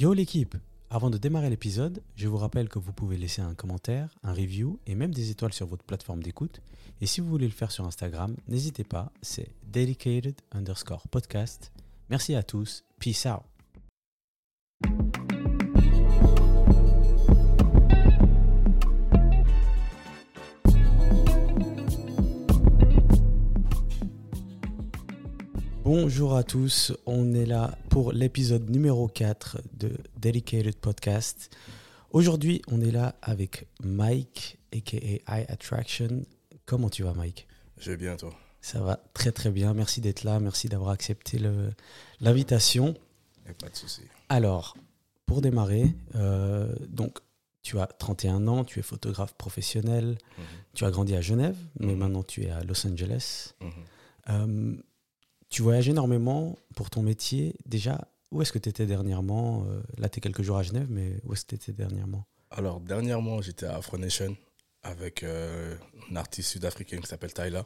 Yo l'équipe Avant de démarrer l'épisode, je vous rappelle que vous pouvez laisser un commentaire, un review et même des étoiles sur votre plateforme d'écoute. Et si vous voulez le faire sur Instagram, n'hésitez pas, c'est dedicated underscore podcast. Merci à tous, peace out Bonjour à tous, on est là pour l'épisode numéro 4 de Dedicated Podcast. Aujourd'hui, on est là avec Mike, aka Eye Attraction. Comment tu vas, Mike? Je vais bien, toi? Ça va très très bien, merci d'être là, merci d'avoir accepté l'invitation. Pas de souci. Alors, pour démarrer, euh, donc tu as 31 ans, tu es photographe professionnel, mhm. tu as grandi à Genève, mais mhm. maintenant tu es à Los Angeles. Mhm. Euh, tu voyages énormément pour ton métier. Déjà, où est-ce que tu étais dernièrement euh, Là, tu es quelques jours à Genève, mais où est-ce que tu étais dernièrement? Alors, dernièrement, j'étais à Afro Nation avec euh, un artiste sud-africain qui s'appelle Tyler.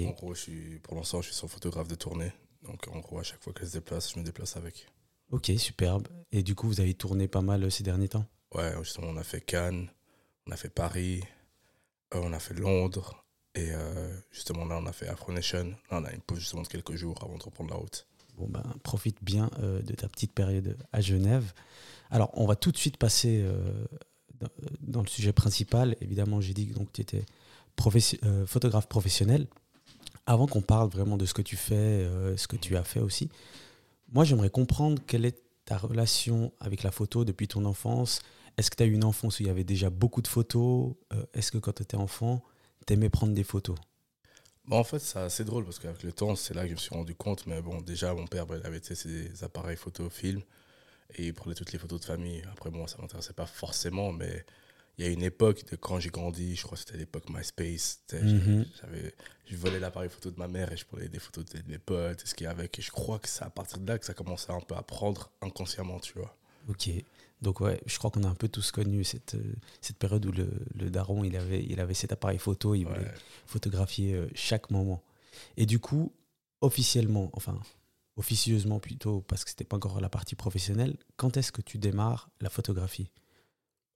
En gros, je suis, pour l'instant, je suis son photographe de tournée. Donc, en gros, à chaque fois qu'elle se déplace, je me déplace avec. Ok, superbe. Et du coup, vous avez tourné pas mal euh, ces derniers temps? Ouais, justement, on a fait Cannes, on a fait Paris, on a fait Londres, et euh, justement, là, on a fait Afro Nation. Là, on a une pause justement de quelques jours avant de reprendre la route. Bon, ben, profite bien euh, de ta petite période à Genève. Alors, on va tout de suite passer euh, dans, le sujet principal. Évidemment, j'ai dit que tu étais photographe professionnel. Avant qu'on parle vraiment de ce que tu fais, ce que tu as fait aussi, moi, j'aimerais comprendre quelle est ta relation avec la photo depuis ton enfance. Est-ce que tu as eu une enfance où il y avait déjà beaucoup de photos? Est-ce que quand tu étais enfant, t'aimais prendre des photos bon, En fait, c'est assez drôle parce qu'avec le temps, c'est là que je me suis rendu compte. Mais bon, déjà, mon père, il avait ses appareils photo, film, et il prenait toutes les photos de famille. Après, moi, ça ne m'intéressait pas forcément, mais il y a une époque de quand j'ai grandi, je crois que c'était l'époque MySpace. Mhm. j'avais, je volais l'appareil photo de ma mère et je prenais des photos de mes potes, ce qu'il y avait. Et je crois que c'est à partir de là que ça commençait un peu à prendre inconsciemment, tu vois. Ok. Donc ouais, je crois qu'on a un peu tous connu cette, euh, cette période où le, le, daron, il avait, il avait cet appareil photo, il voulait photographier euh, chaque moment. Et du coup, officiellement, enfin officieusement plutôt, parce que c'était pas encore la partie professionnelle, quand est-ce que tu démarres la photographie?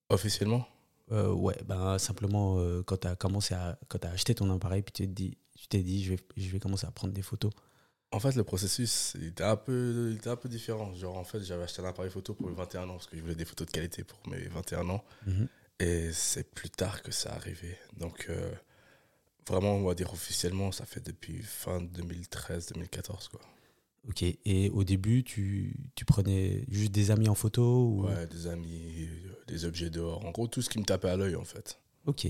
Officiellement? Euh, Ouais, ben, simplement quand tu as commencé à, quand as acheté ton appareil, puis tu t'es dit, tu t'es dit je, vais, je vais commencer à prendre des photos. En fait, le processus était un peu, était un peu différent. Genre, en fait, j'avais acheté un appareil photo pour mes 21 ans parce que je voulais des photos de qualité pour mes 21 ans. Mhm. Et c'est plus tard que ça arrivé. Donc, euh, vraiment, on va dire officiellement, ça fait depuis fin 2013-2014. quoi. Ok, et au début, tu, tu, prenais juste des amis en photo ou... Ouais, des amis, des objets dehors. En gros, tout ce qui me tapait à l'œil, en fait. Ok,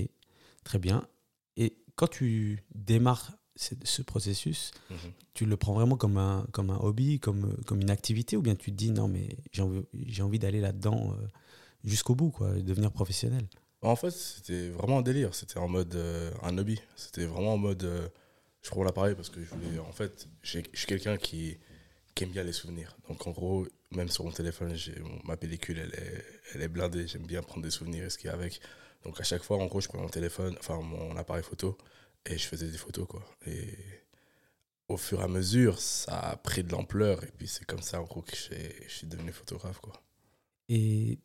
très bien. Et quand tu démarres ce processus, mhm. tu le prends vraiment comme un, comme un hobby, comme, comme une activité, ou bien tu te dis non, mais j'ai envie, envie d'aller là-dedans euh, jusqu'au bout, quoi, devenir professionnel En fait, c'était vraiment un délire. C'était en mode euh, un hobby. C'était vraiment en mode euh, je prends l'appareil parce que je voulais. En fait, je suis quelqu'un qui, qui, aime bien les souvenirs. Donc en gros, même sur mon téléphone, ma pellicule, elle est, elle est blindée. J'aime bien prendre des souvenirs et ce qu'il y a avec. Donc à chaque fois, en gros, je prends mon téléphone, enfin mon appareil photo et je faisais des photos, quoi. Et au fur et à mesure, ça a pris de l'ampleur. Et puis c'est comme ça, en gros, que je suis devenu photographe, quoi. Et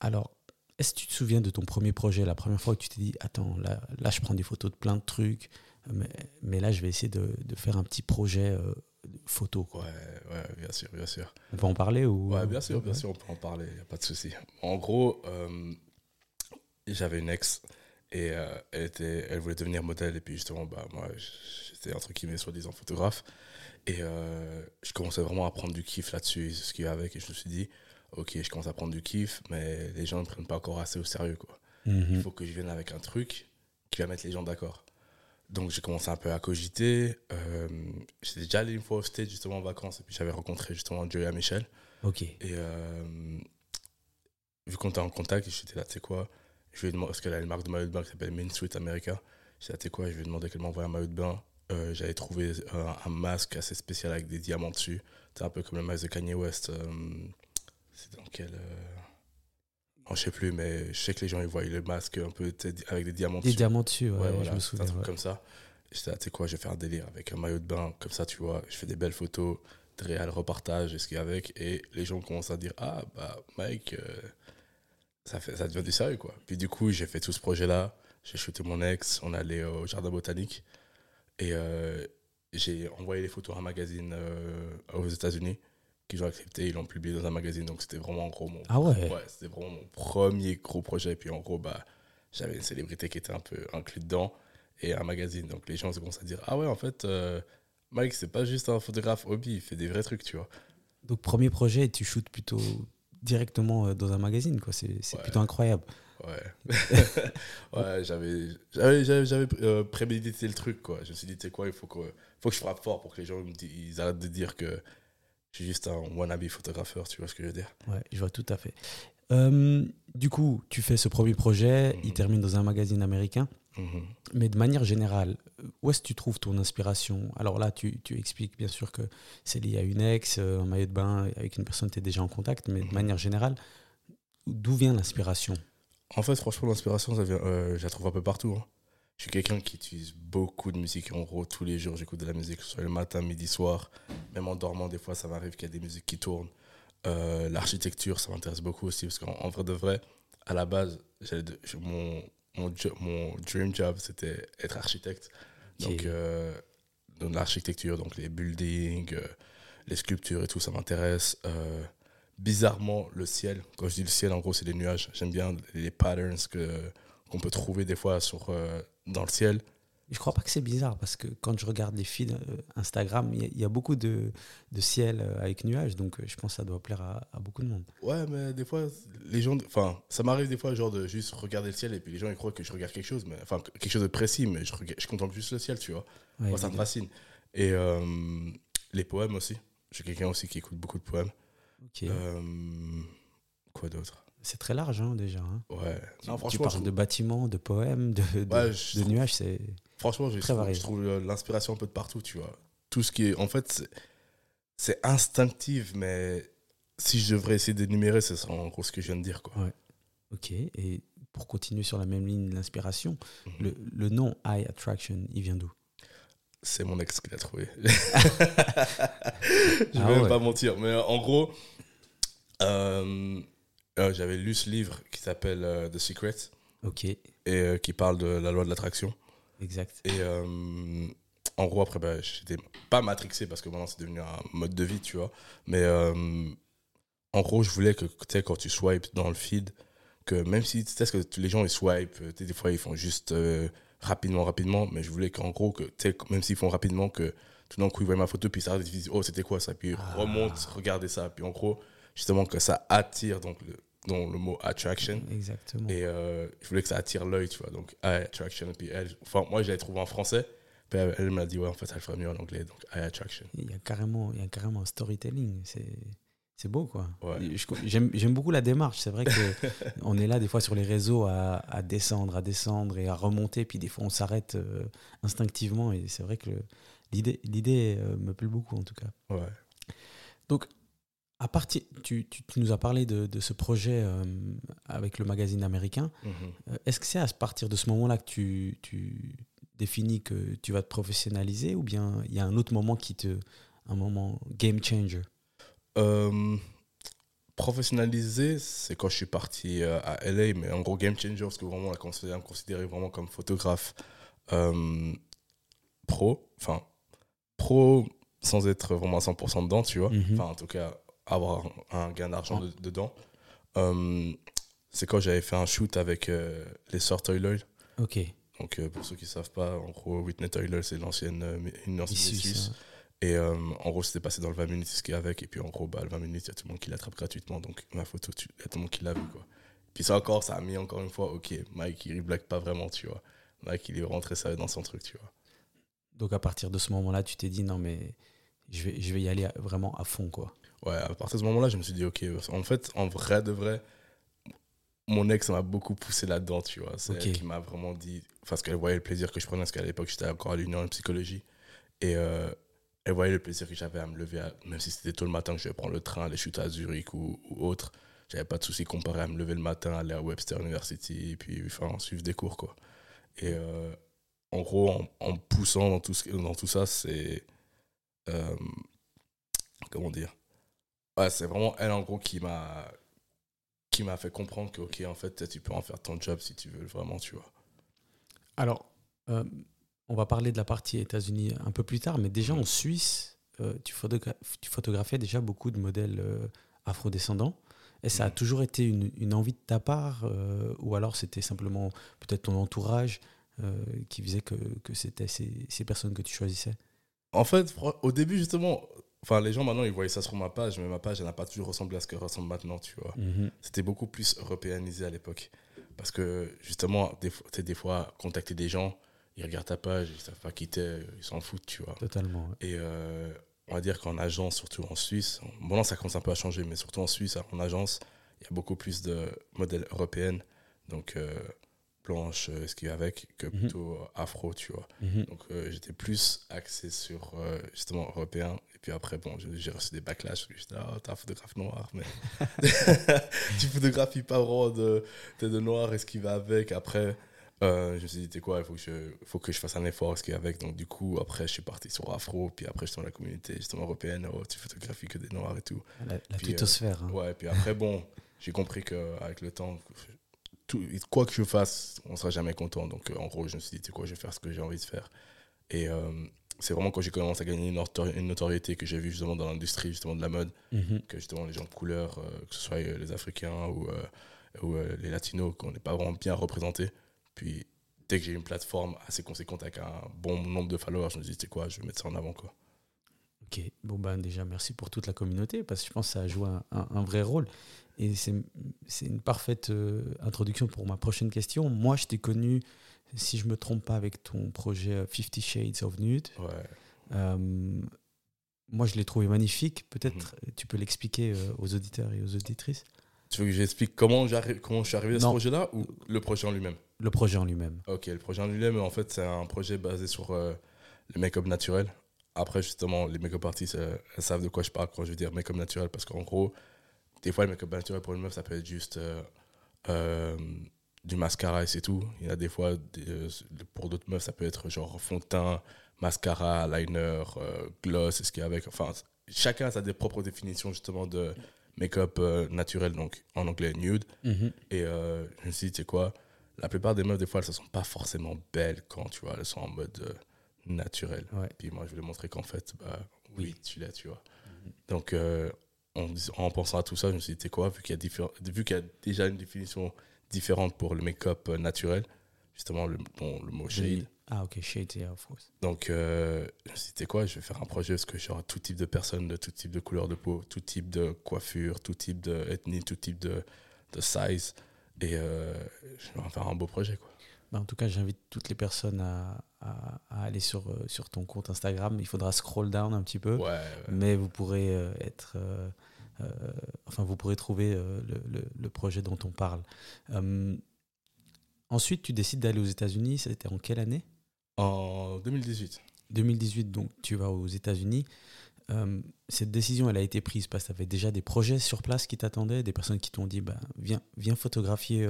alors, est-ce que tu te souviens de ton premier projet, la première fois que tu t'es dit, attends, là, là, je prends des photos de plein de trucs, mais, mais là, je vais essayer de, de faire un petit projet euh, photo, quoi. Ouais, ouais, bien sûr, bien sûr. On peut en parler ou... Ouais, bien sûr, bien sûr, on peut en parler, il n'y a pas de souci. En gros, euh, j'avais une ex et euh, elle, était, elle voulait devenir modèle. Et puis justement, bah, moi, j'étais entre guillemets soi-disant photographe. Et euh, je commençais vraiment à prendre du kiff là-dessus, ce qu'il y avait avec. Et je me suis dit, ok, je commence à prendre du kiff, mais les gens ne prennent pas encore assez au sérieux. Quoi. Mhm. Il faut que je vienne avec un truc qui va mettre les gens d'accord. Donc j'ai commencé un peu à cogiter. Euh, j'étais déjà allé une fois au stage justement en vacances. Et puis j'avais rencontré justement Joey Michel. Ok. Et vu qu'on était en contact, j'étais là, tu sais quoi je lui ai demandé, parce qu'elle a une marque de maillot de bain qui s'appelle Main Street America. J'ai dit, quoi, je lui ai demandé qu'elle m'envoie un maillot de bain. Euh, j'avais trouvé un, masque assez spécial avec des diamants dessus. C'est un peu comme le masque de Kanye West. Euh, c'est dans quel. Euh... je sais plus, mais je sais que les gens ils voient le masque un peu avec des diamants dessus. Des diamants dessus, ouais, je me souviens. Un truc comme ça. J'étais là, tu sais quoi, je vais faire un délire avec un maillot de bain, comme ça, tu vois. Je fais des belles photos, réel reportage et ce qu'il y a avec. Et les gens commencent à dire Ah, bah, Mike, euh, ça, fait, ça devient du sérieux, quoi. Puis du coup, j'ai fait tout ce projet-là. J'ai shooté mon ex, on allait au jardin botanique. Et euh, j'ai envoyé les photos à un magazine euh, aux États-Unis qu'ils ont accepté. Ils l'ont publié dans un magazine. Donc c'était vraiment gros. Mon, Ah ouais? ouais c'était vraiment mon premier gros projet. Et puis en gros, bah, j'avais une célébrité qui était un peu inclue dedans et un magazine. Donc les gens se commencent à dire Ah ouais, en fait, euh, Mike, c'est pas juste un photographe hobby, il fait des vrais trucs, tu vois. Donc, premier projet, tu shootes plutôt directement euh, dans un magazine, quoi. C'est c'est Ouais. plutôt incroyable. Ouais. ouais, j'avais, j'avais, j'avais, j'avais, euh, prémédité le truc, quoi. Je me suis dit, tu sais quoi, il faut que, faut que je frappe fort pour que les gens ils arrêtent de dire que je suis juste un wannabe photographeur, tu vois ce que je veux dire? Ouais, je vois tout à fait. Euh, du coup, tu fais ce premier projet, il Mhm. termine dans un magazine américain. Mhm. Mais de manière générale, où est-ce que tu trouves ton inspiration? Alors là, tu, tu expliques bien sûr que c'est lié à une ex, euh, un maillot de bain avec une personne que tu es déjà en contact, mais de Mhm. manière générale, d'où vient l'inspiration? En fait, franchement, l'inspiration, euh, je la trouve un peu partout. hein. Je suis quelqu'un qui utilise beaucoup de musique. En gros, tous les jours, j'écoute de la musique, que ce soit le matin, midi, soir. Même en dormant, des fois, ça m'arrive qu'il y a des musiques qui tournent. Euh, L'architecture, ça m'intéresse beaucoup aussi, parce qu'en en vrai de vrai, à la base, mon, mon, dream job, c'était être architecte. Donc, euh, dans l'architecture, donc les buildings, euh, les sculptures et tout, ça m'intéresse. Bizarrement, le ciel, quand je dis le ciel, en gros, c'est les nuages. J'aime bien les patterns que qu'on peut trouver des fois sur, dans le ciel. Je crois pas que c'est bizarre parce que quand je regarde les feeds euh, Instagram, il y a- il y, a beaucoup de, de ciel euh, avec nuages, donc euh, je pense que ça doit plaire à, à beaucoup de monde. Ouais, mais des fois, les gens. Enfin, ça m'arrive des fois, genre, de juste regarder le ciel et puis les gens, ils croient que je regarde quelque chose, mais enfin, quelque chose de précis, mais je, regarde- je contemple juste le ciel, tu vois. Ouais, Moi, ça me fascine. Et euh, les poèmes aussi. Je suis quelqu'un aussi qui écoute beaucoup de poèmes. Euh, quoi d'autre? C'est très large hein, déjà. hein. Ouais. Tu- Non, tu franchement, parles de bâtiments, de poèmes, de, de, Ouais, je de trouve- nuages, c'est Franchement, je Très trouve, varié. je trouve euh, l'inspiration un peu de partout, tu vois. Tout ce qui est. En fait, c'est- instinctif, mais si je devrais essayer d'énumérer, ce serait en gros ce que je viens de dire, quoi. ok. Et pour continuer sur la même ligne de l'inspiration, Mhm. le, le nom Eye Attraction, il vient d'où? C'est mon ex qui l'a trouvé. je vais Ah ouais. pas mentir. Mais en gros, euh, euh, j'avais lu ce livre qui s'appelle euh, The Secret Ok, et euh, qui parle de la loi de l'attraction. exact. Et en gros, après, bah, j'étais pas matrixé parce que maintenant c'est devenu un mode de vie, tu vois. Mais en gros, je voulais que, tu sais, quand tu swipes dans le feed, que même si tu sais que tous les gens ils swipent, tu sais, des fois ils font juste rapidement, rapidement, mais je voulais qu'en gros, que, tu sais, même s'ils font rapidement, que tout d'un coup ils voient ma photo, puis ça ils disent, oh, c'était quoi ça? Puis Ah. remontent, regardez ça. Puis en gros, justement, que ça attire, donc le, le mot attraction. Exactement. Et euh, je voulais que ça attire l'œil, tu vois. Donc, Eye Attraction. Puis elle, enfin, moi, je l'avais trouvé en français. Puis elle, elle m'a dit, ouais, en fait, ça le ferait mieux en anglais. Donc, Eye Attraction. Il y a carrément, il y a carrément un storytelling. C'est, c'est beau, quoi. Ouais. J'aime, j'aime beaucoup la démarche. C'est vrai que on est là des fois sur les réseaux à, à descendre, à descendre et à remonter. Puis des fois, on s'arrête euh, instinctivement. Et c'est vrai que l'idée euh, me plaît beaucoup, en tout cas. Ouais. Donc, à partir, tu, tu- tu nous as parlé de, de ce projet euh, avec le magazine américain. Mhm. Euh, Est-ce que c'est à partir de ce moment-là que tu, tu définis que tu vas te professionnaliser ou bien il y a un autre moment qui te. un moment game changer? Euh, professionnalisé, c'est quand je suis parti à LA, mais en gros, game changer, parce que vraiment, on l'a considéré, considéré vraiment comme photographe euh, pro. Enfin, pro sans être vraiment à 100% dedans, tu vois. Mhm. Enfin, en tout cas, avoir un, gain d'argent de- dedans. Euh, c'est quand j'avais fait un shoot avec euh, les sœurs Toiler. Ok. Donc, euh, pour ceux qui ne savent pas, en gros, Whitney Toiler, c'est l'ancienne, euh, une ancienne Suisse. Et en gros, c'était passé dans le 20 minutes, ce qu'il avec. Et puis en gros, bah, le 20 minutes, il y a tout le monde qui l'attrape gratuitement. Donc ma photo, il y a tout le monde qui l'a vu. Quoi. Puis ça encore, ça a mis encore une fois, ok, Mike, il blague pas vraiment, tu vois. Mike, il est rentré ça dans son truc, tu vois. Donc à partir de ce moment-là, tu t'es dit non mais je vais, je vais y aller vraiment à fond quoi. Ouais, à partir de ce moment-là, je me suis dit, ok, en fait, en vrai de vrai, mon ex m'a beaucoup poussé là-dedans, tu vois. C'est Ok. elle qui m'a vraiment dit, parce qu'elle voyait le plaisir que je prenais, parce qu'à l'époque, j'étais encore à l'union en psychologie. Et euh, elle voyait le plaisir que j'avais à me lever, à- même si c'était tôt le matin que je vais prendre le train, aller shooter à Zurich ou, ou autre. J'avais pas de souci comparé à me lever le matin, aller à Webster University, et puis enfin, suivre des cours, quoi. Et euh, en gros, en, en poussant dans tout, ce, dans tout ça, c'est. euh, comment dire Ouais, c'est vraiment elle en gros qui m'a qui m'a fait comprendre que ok en fait tu peux en faire ton job si tu veux vraiment tu vois. Alors euh, on va parler de la partie États-Unis un peu plus tard, mais déjà en Suisse, euh, tu, tu, photographiais déjà beaucoup de modèles euh, afrodescendants. Et ça a toujours été une, une envie de ta part, ou alors c'était simplement peut-être ton entourage qui faisait que, que c'était ces, ces personnes que tu choisissais? En fait, au début justement, Enfin, les gens maintenant, ils voyaient ça sur ma page, mais ma page, elle n'a pas toujours ressemblé à ce qu'elle ressemble maintenant, tu vois. Mhm. C'était beaucoup plus européanisé à l'époque. Parce que, justement, des, fois, des fois, contacter des gens, ils regardent ta page, ils ne savent pas quitter, ils s'en foutent, tu vois. Totalement. Et euh, on va dire qu'en agence, surtout en Suisse, bon, là, ça commence un peu à changer, mais surtout en Suisse, en agence, il y a beaucoup plus de modèles européens. Donc, euh, blanche, euh, ce qui va avec, que mhm. plutôt afro, tu vois. Mhm. Donc j'étais plus axé sur justement européen puis après, bon, j'ai reçu des backlash. J'étais, oh, t'es un photographe noir, mais tu photographies pas vraiment de, de noir et ce qui va avec. Après, euh, je me suis dit, t'es quoi, il faut, que je, faut que je fasse un effort, ce qui avec. Donc, du coup, après, je suis parti sur Afro, puis après, j'étais dans la communauté justement européenne. Oh, tu photographies que des noirs et tout. La, la euh, hein. Ouais, puis après, bon, j'ai compris qu'avec le temps, tout, quoi que je fasse, on sera jamais content. Donc, euh, en gros, je me suis dit, t'es quoi, je vais faire ce que j'ai envie de faire. Et c'est vraiment quand j'ai commencé à gagner une, notoriété que j'ai vu justement dans l'industrie justement de la mode, mhm. que justement les gens de couleur, euh, que ce soit euh, les Africains ou, euh, ou les Latinos, qu'on n'est pas vraiment bien représentés. Puis dès que j'ai une plateforme assez conséquente avec un bon nombre de followers, je me dis, c'est quoi, je vais mettre ça en avant. quoi. Ok, bon ben déjà merci pour toute la communauté parce que je pense que ça a joué un, un, vrai rôle et c'est une parfaite introduction pour ma prochaine question. Moi je t'ai connu si je me trompe pas, avec ton projet Fifty Shades of Nude. Euh, moi, je l'ai trouvé magnifique. Peut-être mhm. tu peux l'expliquer euh, aux auditeurs et aux auditrices. Tu veux que j'explique comment, comment je suis arrivé à ce projet-là ou le projet en lui-même? Le projet en lui-même. Ok, le projet en lui-même, en fait, c'est un projet basé sur euh, le make-up naturel. Après, justement, les make-up artistes, elles, savent de quoi je parle quand je veux dire make-up naturel. Parce qu'en gros, des fois, le make-up naturel pour une meuf, ça peut être juste du mascara et c'est tout. Il y a des fois, euh, pour d'autres meufs, ça peut être genre fond de teint, mascara, liner, euh, gloss, ce qu'il y a avec. Enfin, chacun a sa propres définitions justement de make-up euh, naturel, donc en anglais nude. Mhm. Et je me suis dit, tu sais quoi, la plupart des meufs, des fois, elles ne sont pas forcément belles quand tu vois, elles sont en mode naturel. Puis moi, je voulais montrer qu'en fait, bah, oui, tu l'as, tu vois. Donc, en, en, pensant à tout ça, je me suis dit, tu sais quoi, vu qu'il y, y, a déjà une définition différentes pour le make-up euh, naturel. Justement, le, le mot shade. Ah, ok, shade, yeah, of course. Donc, euh, c'était quoi? Je vais faire un projet parce que j'aurai tout type de personnes, de tout type de couleur de peau, tout type de coiffure, tout type d'ethnie, tout type de, de size. Et euh, je vais faire un beau projet, quoi. Bah, en tout cas, j'invite toutes les personnes à, à, aller sur, sur ton compte Instagram. Il faudra scroll down un petit peu. Mais vous pourrez être euh, enfin, vous pourrez trouver euh, le, projet dont on parle. Euh, ensuite, tu décides d'aller aux États-Unis. C'était en quelle année? En 2018. 2018, donc tu vas aux États-Unis. cette décision, elle a été prise parce que tu avais déjà des projets sur place qui t'attendaient, des personnes qui t'ont dit bah, viens, viens photographier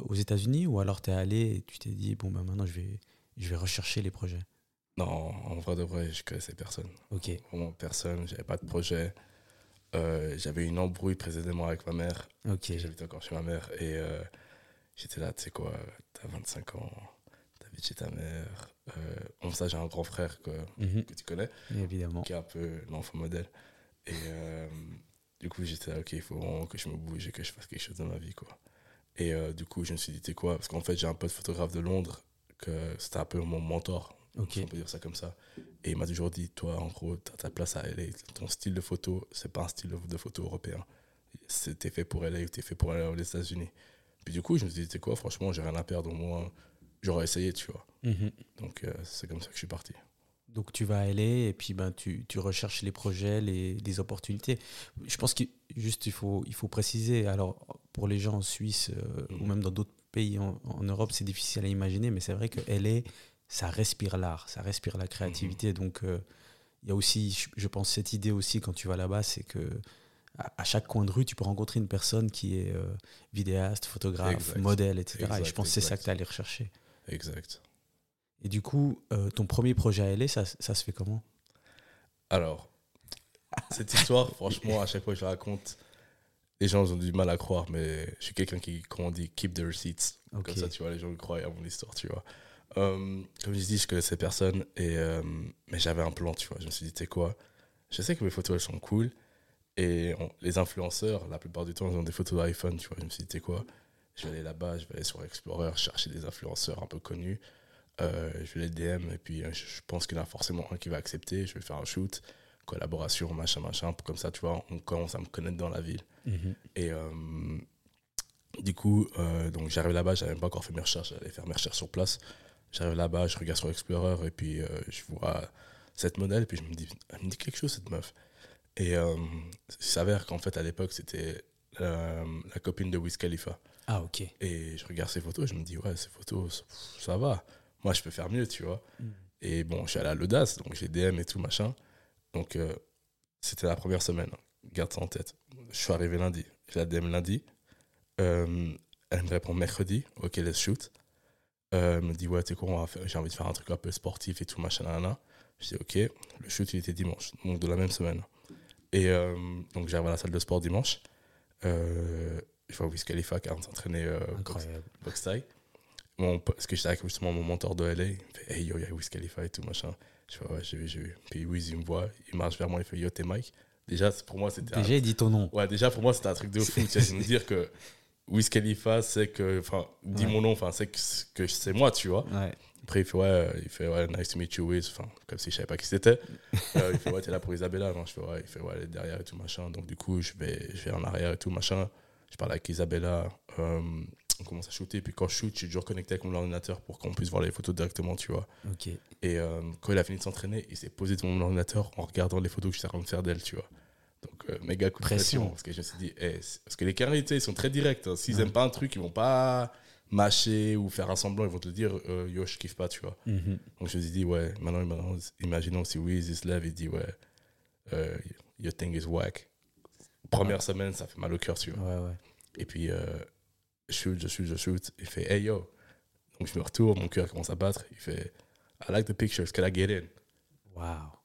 aux États-Unis, ou alors tu es allé et tu t'es dit bon, bah, maintenant je vais, je vais rechercher les projets? Non, en vrai de vrai, je connaissais personne. Ok. Vraiment personne, j'avais pas de projet. Euh, j'avais une embrouille précédemment avec ma mère. Ok. J'habitais encore chez ma mère. Et euh, j'étais là, tu sais quoi, t'as 25 ans, t'habites chez ta mère. Euh, bon, ça, j'ai un grand frère que, mhm. que tu connais. Évidemment. Qui est un peu l'enfant modèle. Et du coup, j'étais là, ok, il faut vraiment que je me bouge et que je fasse quelque chose dans ma vie, quoi. Et du coup, je me suis dit, tu sais quoi, parce qu'en fait, j'ai un pote photographe de Londres, que c'était un peu mon mentor. Okay. On peut dire ça comme ça. Et il m'a toujours dit, toi, en gros, tu as ta place à LA. Ton style de photo, c'est pas un style de photo européen. C'était fait pour LA ou t'es fait pour aller aux États-Unis. Puis du coup, je me suis dit, tu quoi, franchement, j'ai rien à perdre. Au moins, j'aurais essayé, tu vois. Mhm. Donc, euh, c'est comme ça que je suis parti. Donc, tu vas à LA et puis ben, tu, tu recherches les projets, les, les opportunités. Je pense qu'il il faut, il faut préciser. Alors, pour les gens en Suisse euh, ou mhm. même dans d'autres pays en, en Europe, c'est difficile à imaginer, mais c'est vrai que LA ça respire l'art, ça respire la créativité. Mhm. Donc, euh, il y a aussi, je, pense, cette idée aussi quand tu vas là-bas, c'est que à, chaque coin de rue, tu peux rencontrer une personne qui est euh, vidéaste, photographe, modèle, etc. et je pense que c'est ça que tu allé rechercher. Exact. Et du coup, euh, ton premier projet à LA, ça, ça se fait comment? Alors, cette histoire, franchement, à chaque fois que je la raconte, les gens ont du mal à croire, mais je suis quelqu'un qui, comment on dit, keep the receipts. Comme ça, tu vois, les gens croient à mon histoire, tu vois. Euh, comme je dis, je connaissais personne, et, euh, mais j'avais un plan, tu vois. Je me suis dit, tu sais quoi, je sais que mes photos, elles sont cool, et les influenceurs, la plupart du temps, ils ont des photos d'iPhone, tu vois. Je me suis dit, tu sais quoi, je vais aller là-bas, je vais aller sur Explorer, chercher des influenceurs un peu connus, euh, je vais les DM, et puis je pense qu'il y en a forcément un qui va accepter, je vais faire un shoot, collaboration, machin, machin, comme ça, tu vois, on commence à me connaître dans la ville. Mhm. Et euh, du coup, euh, donc j'arrive là-bas, j'avais même pas encore fait mes recherches, j'allais faire mes recherches sur place. J'arrive là-bas, je regarde sur Explorer et puis euh, je vois cette modèle puis je me dis, elle me dit quelque chose cette meuf. Et il s'avère qu'en fait à l'époque c'était la copine de Wiz Khalifa. Ah ok. Et je regarde ses photos je me dis, ouais, ces photos, ça, va. Moi je peux faire mieux, tu vois. Mm. Et bon, je suis allé à l'audace, donc j'ai DM et tout machin. Donc c'était la première semaine garde ça en tête. Je suis arrivé lundi, j'ai la DM lundi. Euh, elle me répond mercredi, ok, let's shoot. Euh, me dit, ouais, tu sais quoi, j'ai envie de faire un truc un peu sportif et tout, machin, là, Je dis, ok, le shoot, il était dimanche, donc de la même semaine. Et euh, donc, j'arrive à la salle de sport dimanche. je vois Wiz Khalifa qui s'entraîner box, taille. parce que j'étais avec justement mon mentor de LA. Il me fait, hey yo, il y a Wiz Khalifa et tout, machin. Je fais, ouais, j'ai vu, j'ai vu. Puis Wiz, il me voit, il marche vers moi, il fait, yo, t'es Mike? Déjà, pour moi, c'était. Déjà, il dit ton nom. Ouais, déjà, pour moi, c'était un truc de fou. C'est me dire que Wiz Khalifa, c'est que. Enfin, dis mon nom, enfin, c'est que, que c'est moi, tu vois. Ouais. Après, il fait, ouais, il fait, ouais, nice to meet you, Wiz. Enfin, comme si je savais pas qui c'était. Euh, il fait, ouais, t'es là pour Isabella. Non, je fais, ouais, il fait, ouais, elle est derrière et tout, machin. Donc, du coup, je vais, je vais en arrière et tout, machin. Je parle avec Isabella. Euh, on commence à shooter. Puis quand je shoot, je suis toujours connecté avec mon ordinateur pour qu'on puisse voir les photos directement, tu vois. Et euh, quand il a fini de s'entraîner, il s'est posé devant mon ordinateur en regardant les photos que j'étais en train de faire d'elle, tu vois. Donc, euh, méga coup de pression. Parce que je me suis dit, eh, parce que les carrés, ils sont très directs. Hein. S'ils n'aiment pas un truc, ils vont pas mâcher ou faire un semblant. Ils vont te dire, euh, yo, je kiffe pas, tu vois. Mhm. Donc, je me suis dit, ouais, maintenant, maintenant imaginons si Wiz se lève et dit, ouais, euh, your thing is whack. Première semaine, ça fait mal au cœur, tu vois. Ouais. Et puis, je shoot, je shoot, je shoot. Il fait, hey, yo. Donc, je me retourne, mon cœur commence à battre. Il fait, I like the pictures, can I get in? Wow.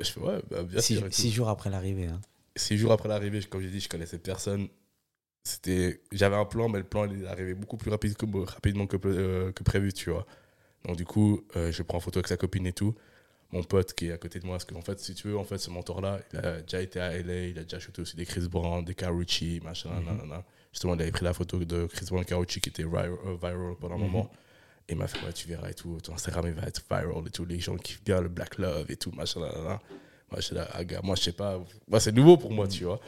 Je fais, ouais, bah, bien six, sûr. Six jours après l'arrivée. Hein. Six jours après l'arrivée, comme j'ai dit, je connaissais personne. C'était, j'avais un plan, mais le plan il est arrivé beaucoup plus rapide que, rapidement que, euh, que prévu, tu vois. Donc du coup, euh, je prends en photo avec sa copine et tout. Mon pote qui est à côté de moi, parce qu'en fait, si tu veux, en fait, ce mentor-là, il a déjà été à LA, il a déjà shooté aussi des Chris Brown, des Carucci, machin, mm Justement, il avait pris la photo de Chris Brown Carucci qui était viral, euh, pendant un mhm. moment. Et il m'a fait, ouais, tu verras et tout, ton Instagram il va être viral et tout, les gens kiffent bien le Black Love et tout, machin, là, moi, je, là, ah, moi, je sais pas. Moi, c'est nouveau pour moi, tu vois.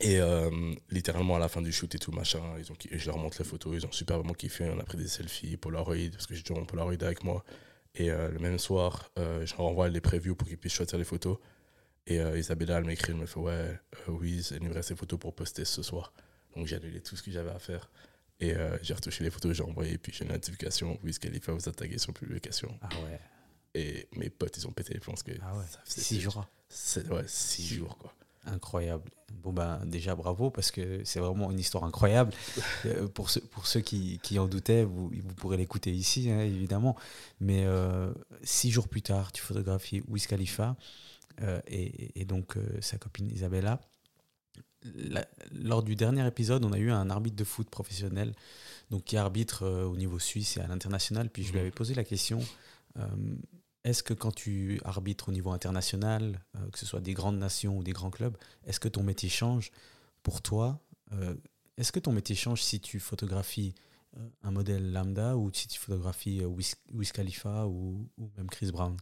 Et euh, littéralement, à la fin du shoot et tout, machin, ils ont, je leur montre les photos, ils ont super vraiment kiffé. On a pris des selfies, Polaroid, parce que j'ai toujours mon Polaroid avec moi. Et euh, le même soir, euh, je leur envoie les previews pour qu'ils puissent choisir les photos. Et Isabella, elle m'écrit, elle me fait Ouais, oui, il nous reste des photos pour poster ce soir. Donc j'ai annulé tout ce que j'avais à faire. Et j'ai retouché les photos, j'ai envoyé, et puis j'ai une notification Oui, fait vous a tagué sur publication. Ah ouais. Et mes potes, ils ont pété les plombs. Que ah ouais, six jours. Ouais, six jours, quoi. Incroyable. Bon, ben, déjà, bravo, parce que c'est vraiment une histoire incroyable. Euh, pour, ceux, pour ceux qui, qui en doutaient, vous, vous pourrez l'écouter ici, hein, évidemment. Mais euh, six jours plus tard, tu photographies Wiz Khalifa euh, et, et, donc sa copine Isabella. Lors du dernier épisode, on a eu un arbitre de foot professionnel donc qui arbitre au niveau suisse et à l'international. Puis je lui mhm. avais posé la question est-ce que quand tu arbitres au niveau international, euh, que ce soit des grandes nations ou des grands clubs, est-ce que ton métier change pour toi euh, Est-ce que ton métier change si tu photographies euh, un modèle lambda ou si tu photographies Wiz, Khalifa ou, même Chris Brown?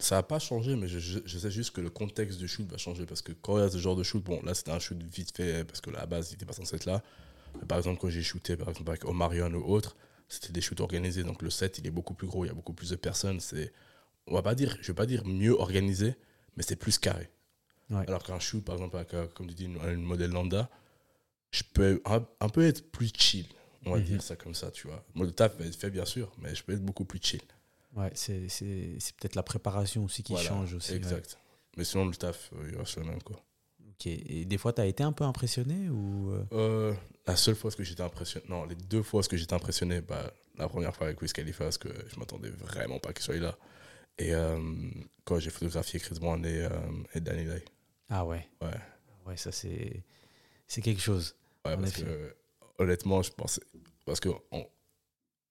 Ça n'a pas changé, mais je, sais juste que le contexte du shoot va changer parce que quand il y a ce genre de shoot, bon là c'était un shoot vite fait parce que la base il n'était pas censé être là. par exemple, quand j'ai shooté par exemple avec Omarion ou autre, c'était des shoots organisés. Donc le set, il est beaucoup plus gros, il y a beaucoup plus de personnes. C'est, on va pas dire, je vais pas dire mieux organisé, mais c'est plus carré. Alors qu'un shoot, par exemple, avec, euh, comme tu dis, une, modèle lambda, je peux un, peu être plus chill. On va mhm. dire ça comme ça, tu vois. Le taf va être fait, bien sûr, mais je peux être beaucoup plus chill. Ouais, c'est, peut-être la préparation aussi qui change aussi. Exact. Mais sinon, le taf, il reste le même, quoi. Ok. Et des fois, tu as été un peu impressionné ou euh? Euh, La seule fois que j'étais impressionné, non, les deux fois que j'étais impressionné, bah, la première fois avec Wiz Khalifa, parce que je m'attendais vraiment pas qu'il soit là. Et euh, quand j'ai photographié Chris Brown et, euh, et Danny Lay. Ah ouais. Ouais. Ouais, ça c'est c'est quelque chose. Ouais, parce effet. que honnêtement, je pense. Parce que on-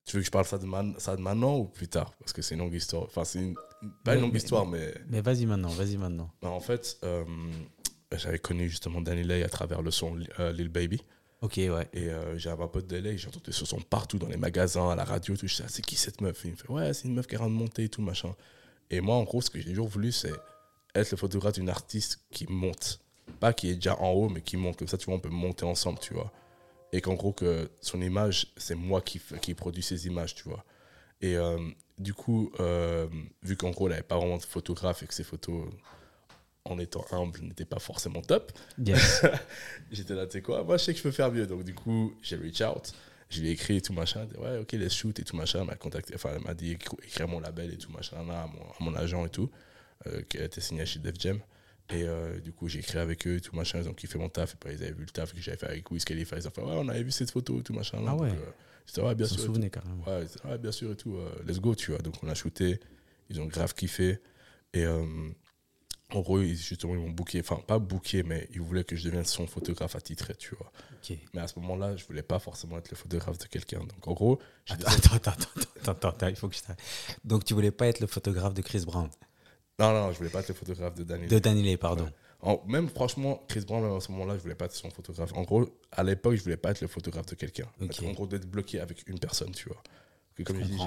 tu veux que je parle ça de, man- ça de maintenant ou plus tard? Parce que c'est une longue histoire. Enfin, c'est une, pas une longue mais- histoire, mais. Mais vas-y maintenant, vas-y maintenant. en fait, euh, j'avais connu justement Danny Lay à travers le son euh, Lil Baby. Ok, ouais. Et euh, j'avais un pote de LA, j'entendais ce son partout dans les magasins, à la radio, tout. Je disais, Ah, c'est qui cette meuf? Et Il me fait, ouais, c'est une meuf qui est en train de monter et tout, machin. Et moi, en gros, ce que j'ai toujours voulu, c'est être le photographe d'une artiste qui monte. Pas qui est déjà en haut, mais qui monte. Comme ça, tu vois, on peut monter ensemble, tu vois. Et qu'en gros, que son image, c'est moi qui, qui produis ses images, tu vois. Et euh, du coup, euh, vu qu'en gros, elle n'avait pas vraiment de photographe et que ses photos, en étant humble, n'étaient pas forcément top, Yes. J'étais là, tu sais quoi, moi je sais que je peux faire mieux. Donc du coup, j'ai reach out, je lui ai écrit et tout machin. Dit, ouais, ok, let's shoot et tout machin. Elle m'a contacté, enfin, elle m'a dit écri- écrire mon label et tout machin là, à, mon, à mon agent et tout, euh, qui a été signé chez Def Jam. Et euh, du coup, j'ai écrit avec eux tout machin. Ils ont kiffé mon taf. Et puis ils avaient vu le taf que j'avais fait avec Wiz Khalifa. Ils ont fait, ouais, on avait vu cette photo tout machin là. Ah ouais. Donc, euh, J'étais, ouais, bien me sûr. souvenais carrément. Ouais, ils ouais, bien sûr et tout, euh, let's go, tu vois. Donc on a shooté, ils ont grave kiffé. Et euh, en gros, ils, justement, ils m'ont booké, enfin pas booké, mais ils voulaient que je devienne son photographe attitré, tu vois. Ok. Mais à ce moment-là, je voulais pas forcément être le photographe de quelqu'un. Donc en gros, Attends, attends, attends, attends, attends, attends, il faut que je t'arrête. Donc tu voulais pas être le photographe de Chris Brown, non, non, je voulais pas être le photographe de Daniel. de Danny pardon. En- même franchement, Chris Brown, même à ce moment-là, je voulais pas être son photographe. En gros, à l'époque, je voulais pas être le photographe de quelqu'un. En gros, d'être bloqué avec une personne, tu vois. Que comme Je je dis,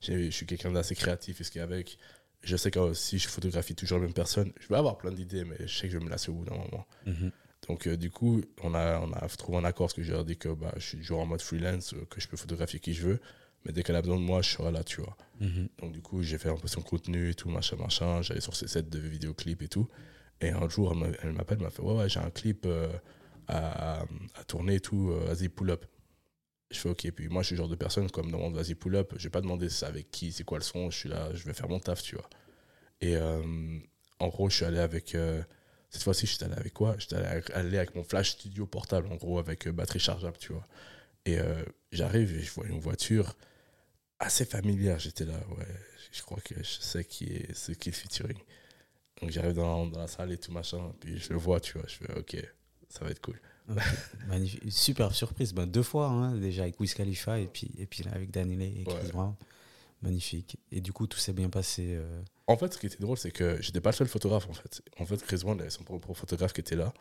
j'ai- j'ai- je suis quelqu'un d'assez créatif et ce qui est avec. Je sais que euh, si je photographie toujours la même personne, je vais avoir plein d'idées, mais je sais que je vais me lasser au bout d'un moment. Mhm. Donc, euh, du coup, on a, on a trouvé un accord parce que je leur ai dit que bah, je suis toujours en mode freelance, euh, que je peux photographier qui je veux, mais dès qu'elle a besoin de moi, je serai là, tu vois. Mhm. Donc, du coup, j'ai fait un peu son contenu et tout, machin, machin. J'allais sur ses sets de vidéoclips et tout. Et un jour, elle m'a- elle m'appelle, elle m'a fait Ouais, ouais, j'ai un clip euh, à, à- tourner et tout, euh, vas-y, pull up. Je fais OK. Puis moi, je suis le genre de personne, comme me demande vas-y, pull up. Je vais pas demander c'est avec qui, c'est quoi le son. Je suis là, je vais faire mon taf, tu vois. Et euh, en gros, je suis allé avec. euh, cette fois-ci, j'étais allé avec quoi? J'étais allé avec, allé avec mon flash studio portable, en gros, avec batterie chargeable, tu vois. Et j'arrive et je vois une voiture assez familière. J'étais là, ouais, je crois que je sais qui est, ce qui est le featuring. Donc j'arrive dans, dans la salle et tout machin, puis je le vois, tu vois, je fais, ok, ça va être cool. Ok. Magnifique. Super surprise. Ben, deux fois, hein, déjà avec Wiz Khalifa et puis, et puis là avec Danny Lay et Chris Ouais. Brown. Magnifique. Et du coup, tout s'est bien passé. euh, En fait, ce qui était drôle, c'est que j'étais pas le seul photographe, en fait. En fait, Chris Brown avait son propre photographe qui était là,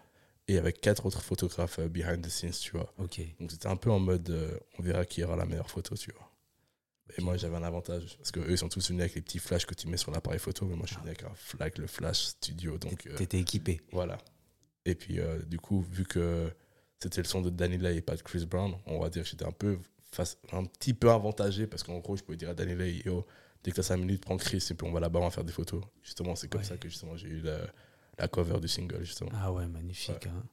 et avec quatre autres photographes euh, behind the scenes, tu vois. Ok. Donc c'était un peu en mode, euh, on verra qui aura la meilleure photo, tu vois. Et moi, j'avais un avantage, parce qu'eux, ils sont tous venus avec les petits flashs que tu mets sur l'appareil photo, mais moi, je suis venu avec, un avec le flash studio, donc... euh, T'étais équipé. Voilà. Et puis, euh, du coup, vu que c'était le son de Danny Lay et pas de Chris Brown, on va dire que j'étais un peu face, un petit peu avantagé parce qu'en gros, je pouvais dire à Danny Lay, yo, dès que t'as 5 minutes, prends Chris et puis on va là-bas, on va faire des photos. Justement, c'est comme Ouais. ça que justement j'ai eu la, la cover du single, justement. Ah ouais, magnifique. hein.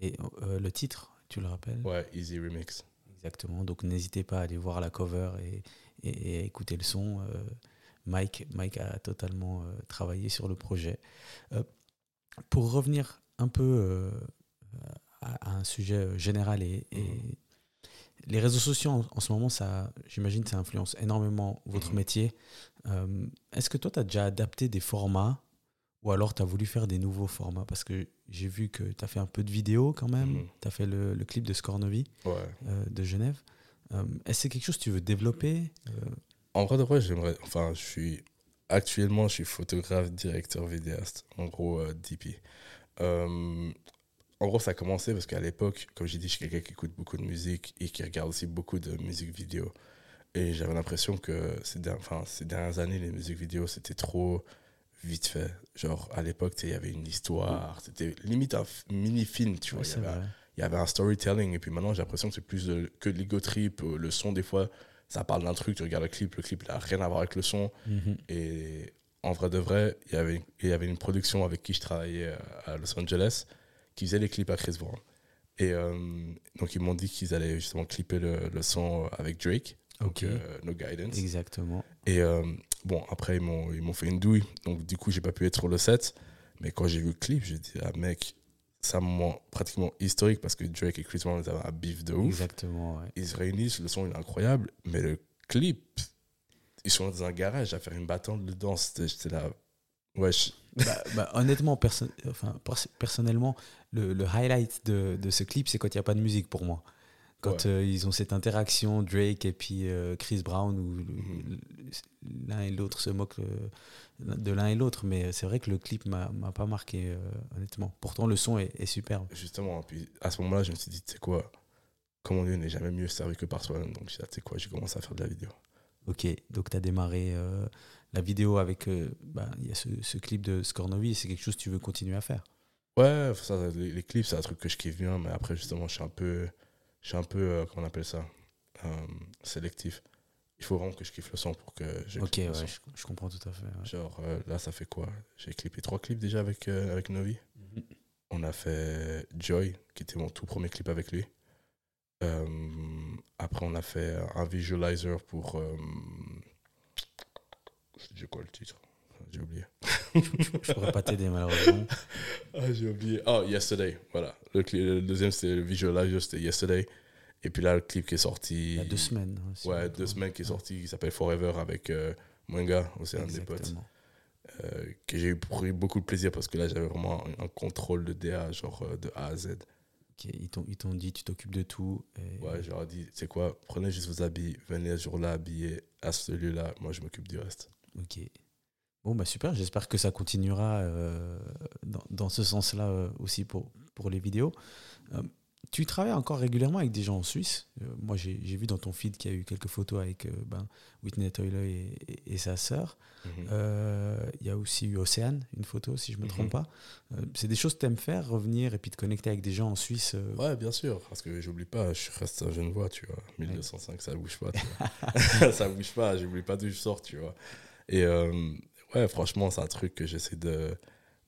Et euh, le titre, tu le rappelles? Ouais, Easy Remix. Exactement. Donc n'hésitez pas à aller voir la cover et, et- et à écouter le son. Euh, Mike, Mike a totalement euh, travaillé sur le projet. Euh, pour revenir un peu à, à un sujet général et, et Mhm. les réseaux sociaux en, en ce moment, ça, j'imagine, ça influence énormément votre Mhm. métier. Euh, Est-ce que toi, tu as déjà adapté des formats ou alors tu as voulu faire des nouveaux formats? Parce que j'ai vu que tu as fait un peu de vidéo quand même. Mhm. Tu as fait le, le clip de Scornovi Ouais. euh, de Genève. Euh, Est-ce que c'est quelque chose que tu veux développer Euh, En vrai de vrai, j'aimerais. Enfin, je suis. Actuellement, je suis photographe, directeur, vidéaste. En gros, euh, DP. Euh, en gros, ça a commencé parce qu'à l'époque, comme j'ai dit, je suis quelqu'un qui écoute beaucoup de musique et qui regarde aussi beaucoup de musique vidéo. Et j'avais l'impression que ces, der- enfin, ces dernières années, les musiques vidéo, c'était trop vite fait. Genre, à l'époque, il y avait une histoire. C'était limite un mini-film, tu vois. ouais, Il y avait un- storytelling et puis maintenant j'ai l'impression que c'est plus de- que de l'ego trip euh, le son des fois ça parle d'un truc tu regardes le clip le clip n'a rien à voir avec le son Mhm. et en vrai de vrai il y avait il y avait une production avec qui je travaillais euh, à Los Angeles qui faisait les clips à Chris Brown et euh, donc ils m'ont dit qu'ils allaient justement clipper le, le son avec Drake donc Ok. euh, No Guidance Exactement. et euh, bon après ils m'ont ils m'ont fait une douille donc du coup j'ai pas pu être sur le set mais quand j'ai vu le clip j'ai dit ah mec c'est un moment pratiquement historique parce que Drake et Chris Brown ils avaient un beef de ouf Exactement, ouais. ils se réunissent le son est incroyable mais le clip ils sont dans un garage à faire une battante de danse. J'étais là. Je- Bah, bah, honnêtement, perso- enfin, pers- personnellement, le, le highlight de, de ce clip, c'est quand il n'y a pas de musique pour moi. Quand Ouais. euh, ils ont cette interaction, Drake et puis euh, Chris Brown, où Mhm. l'un et l'autre se moquent euh, de l'un et l'autre. Mais c'est vrai que le clip m'a m'a pas marqué, honnêtement. Pourtant, le son est, est superbe. Justement, puis à ce moment-là, je me suis dit, tu sais quoi, comment Dieu n'est jamais mieux servi que par soi-même. Donc, tu sais quoi, j'ai commencé à faire de la vidéo. Ok, donc tu as démarré la vidéo avec. bah, Il y a ce, ce clip de Scornovi c'est quelque chose que tu veux continuer à faire? Ouais, ça, les, les clips, c'est un truc que je kiffe bien, mais après, justement, je suis un peu, je suis un peu, euh, comment on appelle ça, euh, sélectif. Il faut vraiment que je kiffe le son pour que je Ok, ouais, je, je comprends tout à fait. ouais. Genre, euh, là, ça fait quoi? J'ai clippé trois clips déjà avec, avec Novi. On a fait Joy, qui était mon tout premier clip avec lui. Après, on a fait un visualizer pour. Euh, j'ai quoi le titre J'ai oublié. Je pourrais pas t'aider malheureusement. Ah, j'ai oublié. Oh, Yesterday. Voilà. Le, le deuxième, c'était le visualizer, c'était Yesterday. Et puis là, le clip qui est sorti. Il y a deux semaines. hein, Ouais, deux semaines qui est sorti, qui s'appelle Forever avec euh, Mwenga, aussi un des potes. Euh, que j'ai eu pris beaucoup de plaisir parce que là, j'avais vraiment un, un contrôle de DA, genre euh, de A à Z. Ok, ils t'ont dit tu t'occupes de tout. Et... Ouais, je leur ai dit, c'est quoi, prenez juste vos habits, venez ce jour-là habillés à ce lieu-là, moi je m'occupe du reste. Ok. Bon, bah super, j'espère que ça continuera euh, dans, dans ce sens-là euh, aussi pour, pour les vidéos. Euh, tu travailles encore régulièrement avec des gens en Suisse? Moi, j'ai vu dans ton feed qu'il y a eu quelques photos avec ben, Whitney Toyle et, et- et sa sœur. Mhm. Il y a aussi eu Océane, une photo, si je ne me trompe Mhm. pas. C'est des choses que tu aimes faire, revenir et puis te connecter avec des gens en Suisse. Ouais, bien sûr, parce que j'oublie pas, je reste un jeune voix, tu vois. 1205, ça bouge pas, tu vois. ça bouge pas, j'oublie pas d'où je sors, tu vois. Et ouais, franchement, c'est un truc que j'essaie de,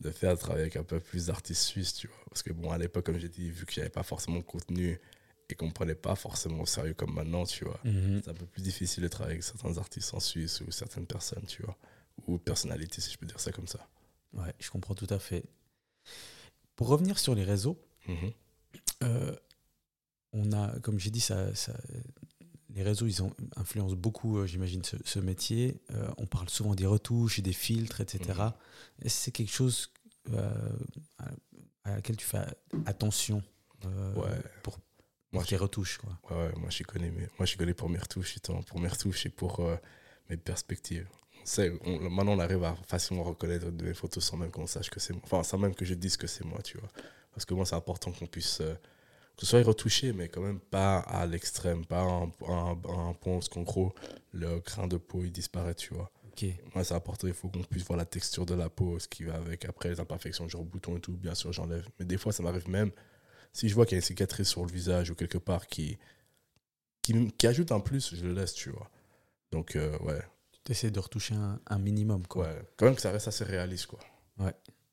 de faire, de travailler avec un peu plus d'artistes suisses, tu vois. Parce que bon, à l'époque, comme j'ai dit, vu que j'avais pas forcément de contenu et qu'on prenait pas forcément au sérieux comme maintenant, tu vois. mhm. C'est un peu plus difficile de travailler avec certains artistes en Suisse ou certaines personnes, tu vois. Ou personnalités, si je peux dire ça comme ça. Ouais, je comprends tout à fait. Pour revenir sur les réseaux, Mhm. Euh, on a, comme j'ai dit, ça, ça- les réseaux, ils ont influencent beaucoup, euh, j'imagine, ce, ce métier. Euh, on parle souvent des retouches et des filtres, etc. Est-ce que c'est quelque chose euh, à, à laquelle tu fais attention Ouais. pour, Moi, tes retouches quoi? Ouais, ouais, moi je connais, mais moi je connais pour mes retouches, pour mes retouches et pour mes perspectives. On maintenant on arrive à facilement reconnaître mes photos sans même qu'on sache que c'est moi, enfin sans même que je dise que c'est moi, tu vois. Parce que moi c'est important qu'on puisse, que ce soit retouché, mais quand même pas à l'extrême, pas à un, point où, qu'en gros, le grain de peau il disparaît, tu vois. Moi, c'est important, il faut qu'on puisse voir la texture de la peau, ce qui va avec. Après, les imperfections, genre bouton et tout, bien sûr, j'enlève. Mais des fois, ça m'arrive même, si je vois qu'il y a une cicatrice sur le visage ou quelque part qui, qui, qui ajoute un plus, je le laisse, tu vois. Donc, euh, ouais. Tu essaies de retoucher un, un minimum quoi. ouais. Quand même que ça reste assez réaliste, quoi.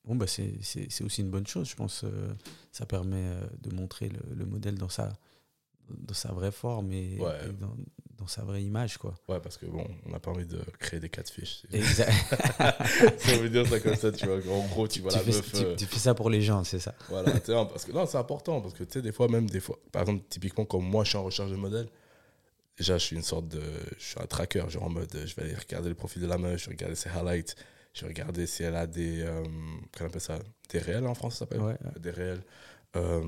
Bon, bah, c'est aussi une bonne chose, je pense. euh, ça permet euh, de montrer le, le modèle dans sa, dans sa vraie forme et, Ouais. et dans, dans sa vraie image. Quoi. Ouais, parce que bon, on n'a pas envie de créer des catfish. Exact. Ça veut dire ça comme ça, tu vois. En gros, tu vois tu, la fais, meuf. tu- euh, tu fais ça pour les gens, c'est ça. Voilà, sais, parce que non, c'est important parce que tu sais, des fois, même des fois, par exemple, typiquement, comme moi, je suis en recherche de modèle, déjà, je suis une sorte de. Je suis un tracker, genre en mode, je vais aller regarder le profil de la meuf, je vais regarder ses highlights, je vais regarder si elle a des. Euh, on appelle ça Des réels en France, ça s'appelle Ouais. Des réels. Euh,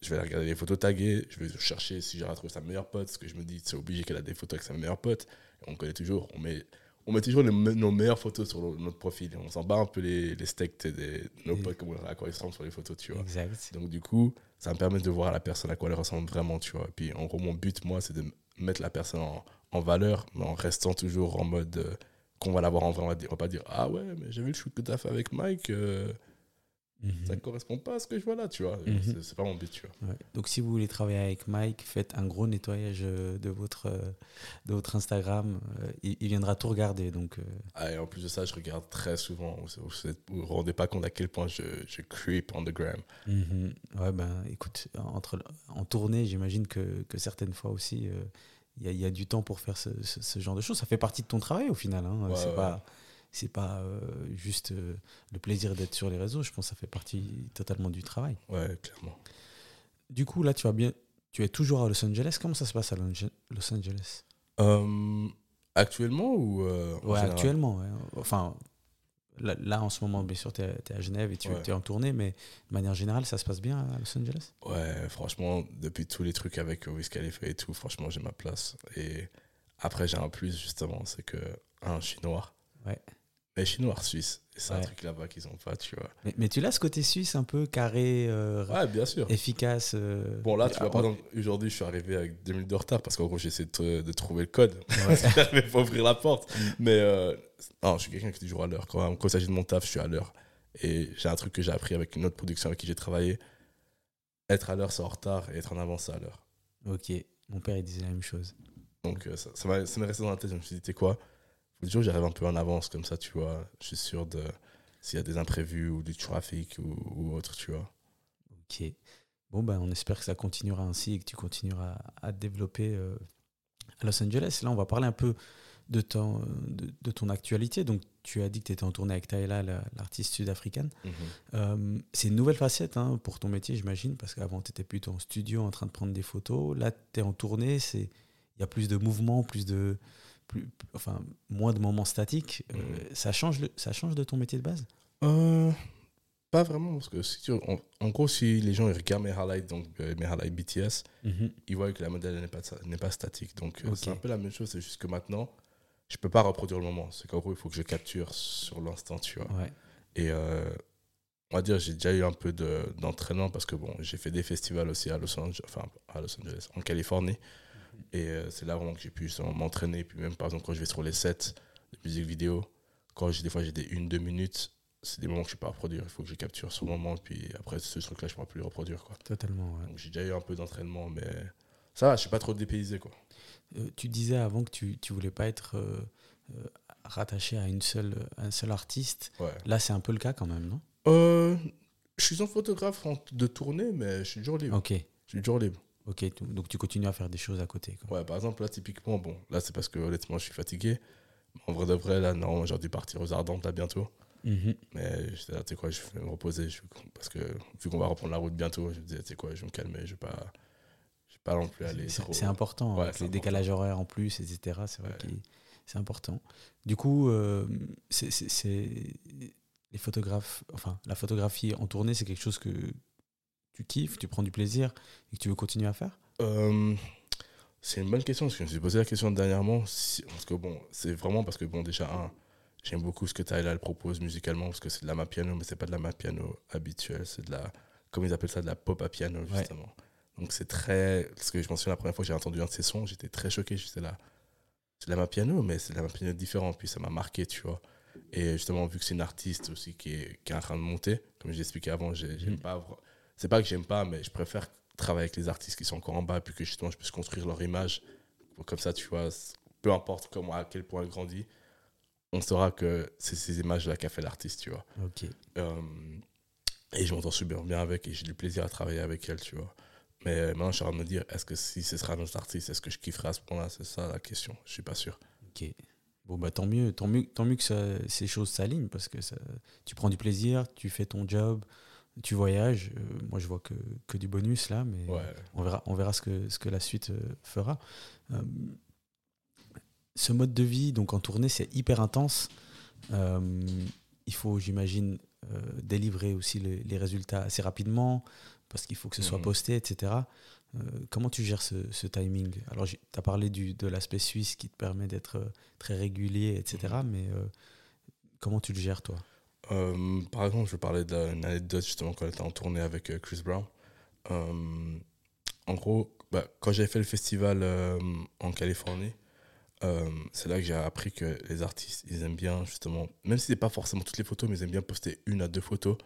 je vais regarder les photos taguées, je vais chercher si j'ai retrouvé sa meilleure pote, parce que je me dis, c'est obligé qu'elle a des photos avec sa meilleure pote. Et on connaît toujours, on met, on met toujours les nos meilleures photos sur le- notre profil. On s'en bat un peu les, les steaks de nos potes, comme à quoi ils ressemblent sur les photos, tu vois. Exact. Donc du coup, ça me permet de voir la personne à quoi elle ressemble vraiment, tu vois. Et puis en gros, mon but, moi, c'est de mettre la personne en, en valeur, mais en restant toujours en mode euh, qu'on va la voir en vrai. On va, dire, on va pas dire, ah ouais, mais j'ai vu le shoot que tu as fait avec Mike, euh, Mhm. ça ne correspond pas à ce que je vois là, tu vois. Mhm. C'est- C'est pas mon but, tu vois. Ouais. Donc, si vous voulez travailler avec Mike, faites un gros nettoyage euh, de votre, euh, de votre Instagram. Il, il viendra tout regarder. Donc, Ah, et en plus de ça, je regarde très souvent. Vous ne vous rendez pas compte à quel point je, je creep on the gram. mhm. ouais, ben, écoute, entre, en tournée, j'imagine que, que certaines fois aussi, euh, y, a, il y a du temps pour faire ce, ce- ce genre de choses. Ça fait partie de ton travail au final. Hein. Ouais, c'est ouais. pas. C'est pas euh, juste euh, le plaisir d'être sur les réseaux, je pense que ça fait partie totalement du travail. Ouais, clairement. Du coup, là, tu vas bien. Tu es toujours à Los Angeles. Comment ça se passe à Los Angeles? Euh, Actuellement ou en Ouais, général? actuellement. ouais. Enfin, là, là, en ce moment, bien sûr, tu es, à Genève et tu Ouais. es en tournée, mais de manière générale, ça se passe bien à Los Angeles? Ouais, franchement, depuis tous les trucs avec Wiz Khalifa et tout, franchement, j'ai ma place. Et après, j'ai un plus, justement, c'est que, un, je suis noir. Ouais. Noir suisse. C'est un truc là-bas qu'ils ont pas, tu vois. mais, mais tu l'as ce côté suisse un peu carré, euh, Ouais, bien sûr. efficace euh, Bon, là, tu vois, par exemple, aujourd'hui, je suis arrivé avec deux minutes de retard parce qu'en gros, j'essaie de, de trouver le code. Ouais. J'arrivais pas ouvrir la porte. Mm. Mais euh, non, je suis quelqu'un qui est toujours à l'heure. Quand, quand il s'agit de mon taf, je suis à l'heure. Et j'ai un truc que j'ai appris avec une autre production avec qui j'ai travaillé. Être à l'heure, c'est en retard. Et être en avance, c'est à l'heure. Ok, mon père, il disait la même chose. Donc, ça, m'a ça m'est resté dans la tête. Je me suis dit, t'es quoi? Que j'arrive un peu en avance, comme ça, tu vois. Je suis sûr de s'il y a des imprévus ou du trafic ou, ou autre, tu vois. Ok. Bon, ben, on espère que ça continuera ainsi et que tu continueras à te développer euh, à Los Angeles. Là, on va parler un peu de ton, de, de ton actualité. Donc, tu as dit que tu étais en tournée avec Taïla, la- l'artiste sud-africaine. Euh, c'est une nouvelle facette hein, pour ton métier, j'imagine, parce qu'avant, tu étais plutôt en studio en train de prendre des photos. Là, tu es en tournée, il y a plus de mouvements, plus de plus, enfin moins de moments statiques. Euh, Mhm. ça change le, ça change de ton métier de base? Euh, pas vraiment, parce que si tu, en, en gros, si les gens ils regardent mes highlights, donc euh, mes highlights BTS, ils voient que la modèle n'est pas, pas statique. Donc c'est un peu la même chose, c'est juste que maintenant, je peux pas reproduire le moment. C'est qu'en gros, il faut que je capture sur l'instant, tu vois. Ouais. Et on va dire, j'ai déjà eu un peu de, d'entraînement parce que bon, j'ai fait des festivals aussi à Los Angeles, enfin à Los Angeles, en Californie. Et euh, c'est là vraiment que j'ai pu m'entraîner. Puis même par exemple, quand je vais sur les sets de musique vidéo, quand des fois j'ai des une, deux minutes, c'est des moments que je peux pas reproduire. Il faut que je capture sur le moment. Puis après, ce truc-là, je pourrai plus le reproduire. Quoi. Totalement. ouais. Donc j'ai déjà eu un peu d'entraînement, mais ça va, je suis pas trop dépaysé. Quoi. Euh, tu disais avant que tu ne voulais pas être euh, rattaché à, une seule, un seul artiste. Ouais. Là, c'est un peu le cas quand même, non? Je suis un photographe de tournée, mais je suis toujours libre. Ok. Je suis toujours libre. Ok, donc tu continues à faire des choses à côté. Quoi. Ouais, par exemple, là, typiquement, bon, là, c'est parce que honnêtement, je suis fatigué. En vrai de vrai, là, non, j'ai dû partir aux Ardentes, là, bientôt. Mhm. Mais j'étais là, tu sais quoi, je vais me reposer. je- parce que vu qu'on va reprendre la route bientôt, je me disais, tu sais quoi, je vais me calmer. Je vais pas, je vais pas non plus aller C'est important, Ouais, avec c'est les important. décalages horaires en plus, etc. C'est vrai Ouais. que c'est important. Du coup, euh, c'est- les photographes, enfin, la photographie en tournée, c'est quelque chose que tu kiffes, tu prends du plaisir et que tu veux continuer à faire? Euh, c'est une bonne question, parce que je me suis posé la question dernièrement. si- parce que bon, c'est vraiment parce que, bon, déjà, un, j'aime beaucoup ce que Tyler propose musicalement, parce que c'est de la map piano, mais c'est pas de la map piano habituelle, c'est de la, comme ils appellent ça, de la pop à piano, Ouais. justement. Donc c'est très. Parce que je m'en souviens la première fois que j'ai entendu un de ces sons, j'étais très choqué. J'étais là. C'est de la map piano, mais c'est de la map piano différente. Puis ça m'a marqué, tu vois. Et justement, vu que c'est une artiste aussi qui est, qui est en train de monter, comme j'ai expliqué avant, j'ai- j'aime Mhm. pas. C'est pas que j'aime pas, mais je préfère travailler avec les artistes qui sont encore en bas, puis que justement je puisse construire leur image. Comme ça, tu vois, peu importe comment, à quel point elle grandit, on saura que c'est ces images-là qu'a fait l'artiste, tu vois. Ok. Euh, et je m'entends super bien avec et j'ai du plaisir à travailler avec elle, tu vois. Mais euh, maintenant, je suis en train de me dire, est-ce que si ce sera notre artiste, est-ce que je kifferai à ce point-là? C'est ça la question. Je suis pas sûr. Ok. Bon, bah tant mieux, tant mieux, tant mieux que ça- ces choses s'alignent parce que ça, tu prends du plaisir, tu fais ton job, tu voyages. Euh, moi, je vois que, que du bonus là, mais Ouais. on verra, on verra ce, que, ce que la suite euh, fera. Euh, ce mode de vie, donc en tournée, c'est hyper intense. Il faut, j'imagine, délivrer aussi les, les résultats assez rapidement parce qu'il faut que ce soit Mhm. posté, etc. Comment tu gères ce, ce timing? Alors, tu as parlé du, de l'aspect suisse qui te permet d'être très régulier, etc. Mhm. Mais comment tu le gères, toi? Euh, par exemple, je vais parler d'une anecdote justement quand elle était en tournée avec euh, Chris Brown. Euh, en gros, bah, quand j'ai fait le festival euh, en Californie, c'est là que j'ai appris que les artistes, ils aiment bien justement, même si c'est pas forcément toutes les photos, mais ils aiment bien poster une à deux photos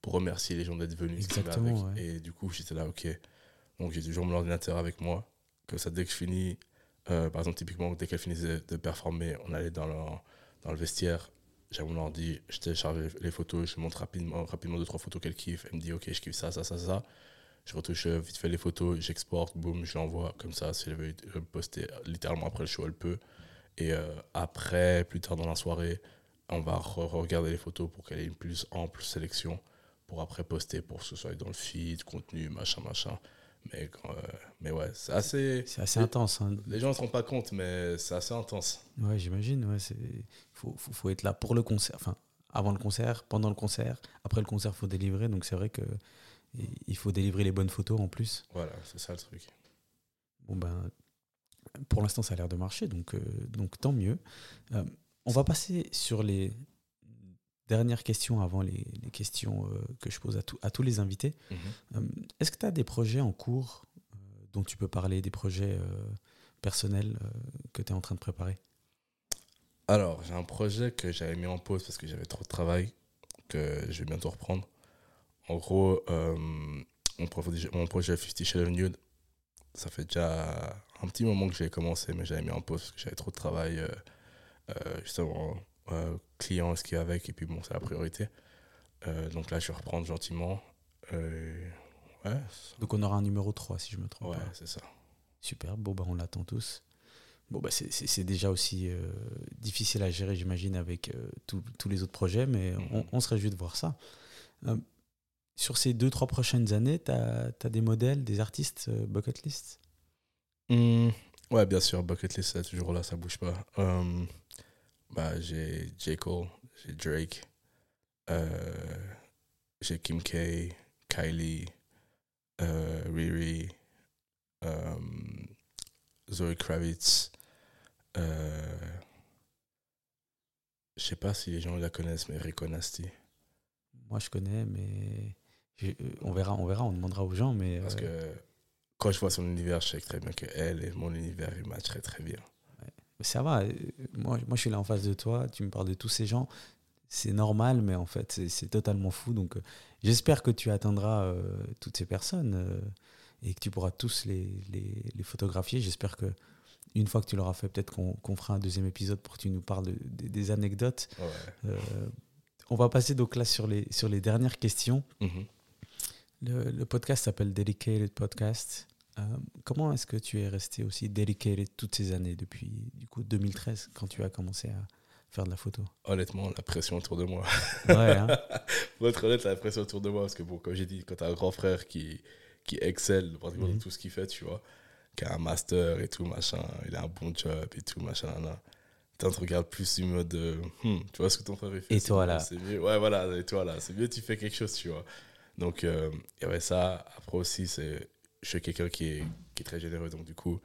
pour remercier les gens d'être venus. Exactement, avec. ouais. Et du coup, j'étais là, ok. Donc j'ai toujours mon ordinateur avec moi. Comme ça, dès que je finis, par exemple, typiquement, dès qu'elle finissait de performer, on allait dans le, dans le vestiaire. J'ai mon ordi, je télécharge les photos, je montre rapidement, rapidement deux, trois photos qu'elle kiffe. Elle me dit, ok, je kiffe ça, ça, ça, ça. Je retouche euh, vite fait les photos, j'exporte, boum, je l'envoie. Comme ça, si elle veut poster littéralement après le show, elle peut. Et euh, après, plus tard dans la soirée, on va re- regarder les photos pour qu'elle ait une plus ample sélection pour après poster, pour que ce soit dans le feed, contenu, machin, machin. Mais, quand, euh, mais ouais, c'est assez. C'est assez intense. hein. Les gens ne se rendent pas compte, mais c'est assez intense. Ouais, j'imagine. Ouais, c'est faut, faut, faut être là pour le concert. Enfin, avant le concert, pendant le concert, après le concert, faut délivrer. Donc c'est vrai que il faut délivrer les bonnes photos en plus. Voilà, c'est ça le truc. Bon ben, pour l'instant, ça a l'air de marcher, donc euh, donc tant mieux. Euh, on va passer sur les dernières questions avant les, les questions euh, que je pose à, tout- à tous les invités. Mhm. Euh, Est-ce que tu as des projets en cours euh, dont tu peux parler, des projets personnels que tu es en train de préparer? Alors, j'ai un projet que j'avais mis en pause parce que j'avais trop de travail, que je vais bientôt reprendre. En gros, mon, projet, mon projet Fifty Shades of Nude, ça fait déjà un petit moment que j'ai commencé, mais j'avais mis en pause parce que j'avais trop de travail, justement, euh, clients, ce qui est avec, et puis bon, c'est la priorité. Euh, donc là, je vais reprendre gentiment. Euh, ouais, Donc on aura un numéro 3 si je me trompe ouais, c'est ça. Super, bon bah on l'attend tous. Bon bah c'est- déjà aussi difficile à gérer j'imagine avec euh, tous tous les autres projets, mais on, Mhm. on se réjouit de voir ça. Sur ces deux, trois prochaines années, tu as, des modèles, des artistes bucket list Hmm, ouais, bien sûr, Bucket List, c'est toujours là, ça bouge pas. Bah, j'ai J. Cole, j'ai Drake, euh, j'ai Kim K, Kylie, euh, Riri, euh, Zoe Kravitz. Je sais pas si les gens la connaissent, mais Rico Nasty. Moi je connais, mais on verra, on verra, on demandera aux gens, mais Parce que quand je vois son univers, je sais très bien que elle et mon univers, ils matcheraient très bien. Ça va. euh, Moi, moi je suis là en face de toi, tu me parles de tous ces gens. C'est normal, mais en fait, c'est- totalement fou. Donc, euh, j'espère que tu atteindras euh, toutes ces personnes euh, et que tu pourras tous les, les, les photographier. J'espère que une fois que tu l'auras fait, peut-être qu'on fera un deuxième épisode pour que tu nous parles de- des- des anecdotes. Ouais. On va passer donc là sur les, sur les dernières questions. Mhm. Le, le podcast s'appelle Dedicated Podcast. Euh, comment est-ce que tu es resté aussi dedicated toutes ces années, depuis du coup 2013, quand tu as commencé à faire de la photo? Honnêtement, la pression autour de moi. Ouais, hein Pour être honnête, la pression autour de moi, parce que bon, comme j'ai dit, quand t'as un grand frère qui, qui excelle pratiquement Mhm. dans tout ce qu'il fait, tu vois, qui a un master et tout, machin, il a un bon job et tout, machin, nan, nan. T'as un regard plus du mode, euh, Hmm, tu vois ce que ton frère fait Et toi, là? C'est mieux, ouais, voilà, et toi là, c'est mieux, tu fais quelque chose, tu vois. Donc, euh, il y avait ça. Après aussi, c'est, je suis quelqu'un qui est, très généreux, donc du coup,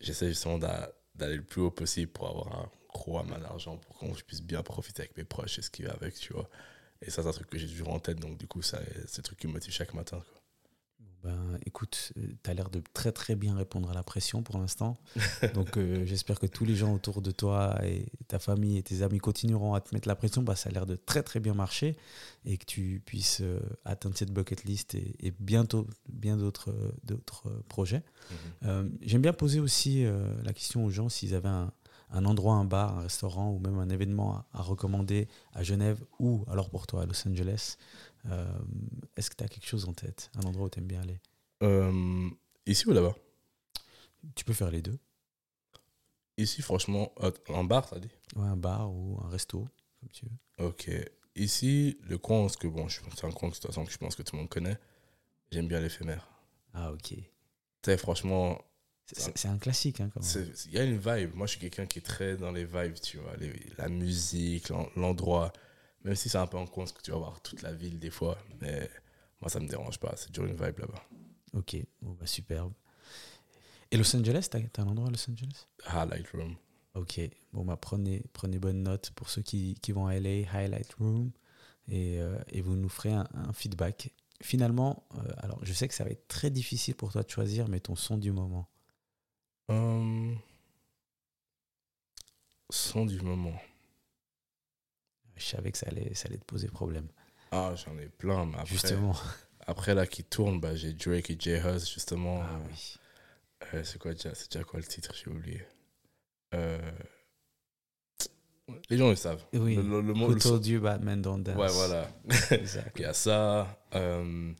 j'essaie justement d'a- d'aller le plus haut possible pour avoir un gros amas d'argent pour qu'on puisse bien profiter avec mes proches et ce qui va avec, tu vois. Et ça, c'est un truc que j'ai toujours en tête, donc du coup, c'est un truc qui me motive chaque matin. Quoi. Ben, écoute, tu as l'air de très très bien répondre à la pression pour l'instant. Donc euh, j'espère que tous les gens autour de toi et ta famille et tes amis continueront à te mettre la pression. Bah, ça a l'air de très très bien marcher et que tu puisses euh, atteindre cette bucket list et, et bientôt bien d'autres euh, euh, projets. Euh, J'aime bien poser aussi euh, la question aux gens s'ils avaient un, un endroit, un bar, un restaurant ou même un événement à, à recommander à Genève ou alors pour toi à Los Angeles. Euh, Est-ce que tu as quelque chose en tête Un endroit où tu aimes bien aller? Euh, ici ou là-bas? Tu peux faire les deux. Ici, franchement, un bar, t'as dit? Ouais, un bar ou un resto, comme tu veux. Ok. Ici, le coin, parce que bon, c'est un coin de toute façon que je pense que tout le monde connaît. J'aime bien l'éphémère. Ah, ok. Tu sais, franchement, C'est- un classique, hein, quand même. il y a une vibe. Moi, je suis quelqu'un qui est très dans les vibes, tu vois. les- la musique, l'en- l'endroit. Même si c'est un peu en coin, parce que tu vas voir toute la ville des fois. Mais moi, ça me dérange pas. C'est toujours une vibe là-bas. Ok, bah, superbe. Et Los Angeles, t'as as un endroit à Los Angeles? Highlight Room. Ok, bon, bah, prenez, prenez bonne note pour ceux qui, qui vont à LA, Highlight Room, et, euh, et vous nous ferez un, un feedback. Finalement, euh, alors je sais que ça va être très difficile pour toi de choisir, mais ton son du moment. Hum, son du moment. Je savais que ça allait, ça allait te poser problème. Ah, j'en ai plein. Mais après, Justement. après là, qui tourne, bah, j'ai Drake et J. Hus, justement. Ah Euh, oui. euh, c'est quoi déjà C'est déjà quoi le titre? J'ai oublié. Euh, Les gens le savent. Oui. Le, le- le mot- Who le- told you Batman don't dance Ouais, voilà. Il y a ça. euh,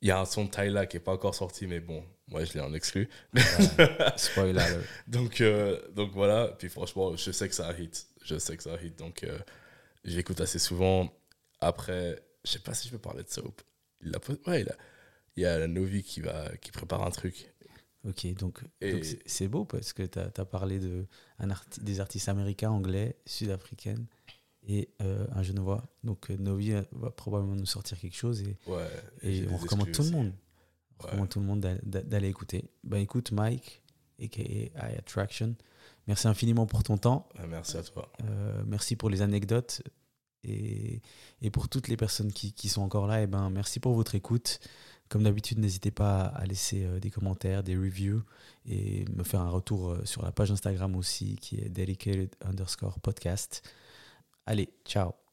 Il y a un son de Tyla qui n'est pas encore sorti, mais bon, moi je l'ai en exclu. Voilà. Spoiler donc, donc voilà. Puis franchement, je sais que ça hit. Je sais que ça hit. Donc j'écoute assez souvent. Après, je sais pas si je peux parler de Soap. Il a, pas- ouais, il a, il y a Novi qui, va, qui prépare un truc. Ok, donc c'est- beau parce que tu as, parlé de un arti- des artistes américains, anglais, sud-africaines et euh, un genevois. Donc euh, Novi euh, va probablement nous sortir quelque chose et, Ouais. et on recommande tout le monde. On Ouais. recommande tout le monde d'a- d'a- d'aller écouter. Bah écoute Mike, aka I Attraction, merci infiniment pour ton temps. Ouais, merci à toi. Euh, merci pour les anecdotes et, et pour toutes les personnes qui, qui sont encore là. Et ben, merci pour votre écoute. Comme d'habitude, n'hésitez pas à laisser euh, des commentaires, des reviews et me faire un retour euh, sur la page Instagram aussi qui est dedicated underscore podcast. Allez, ciao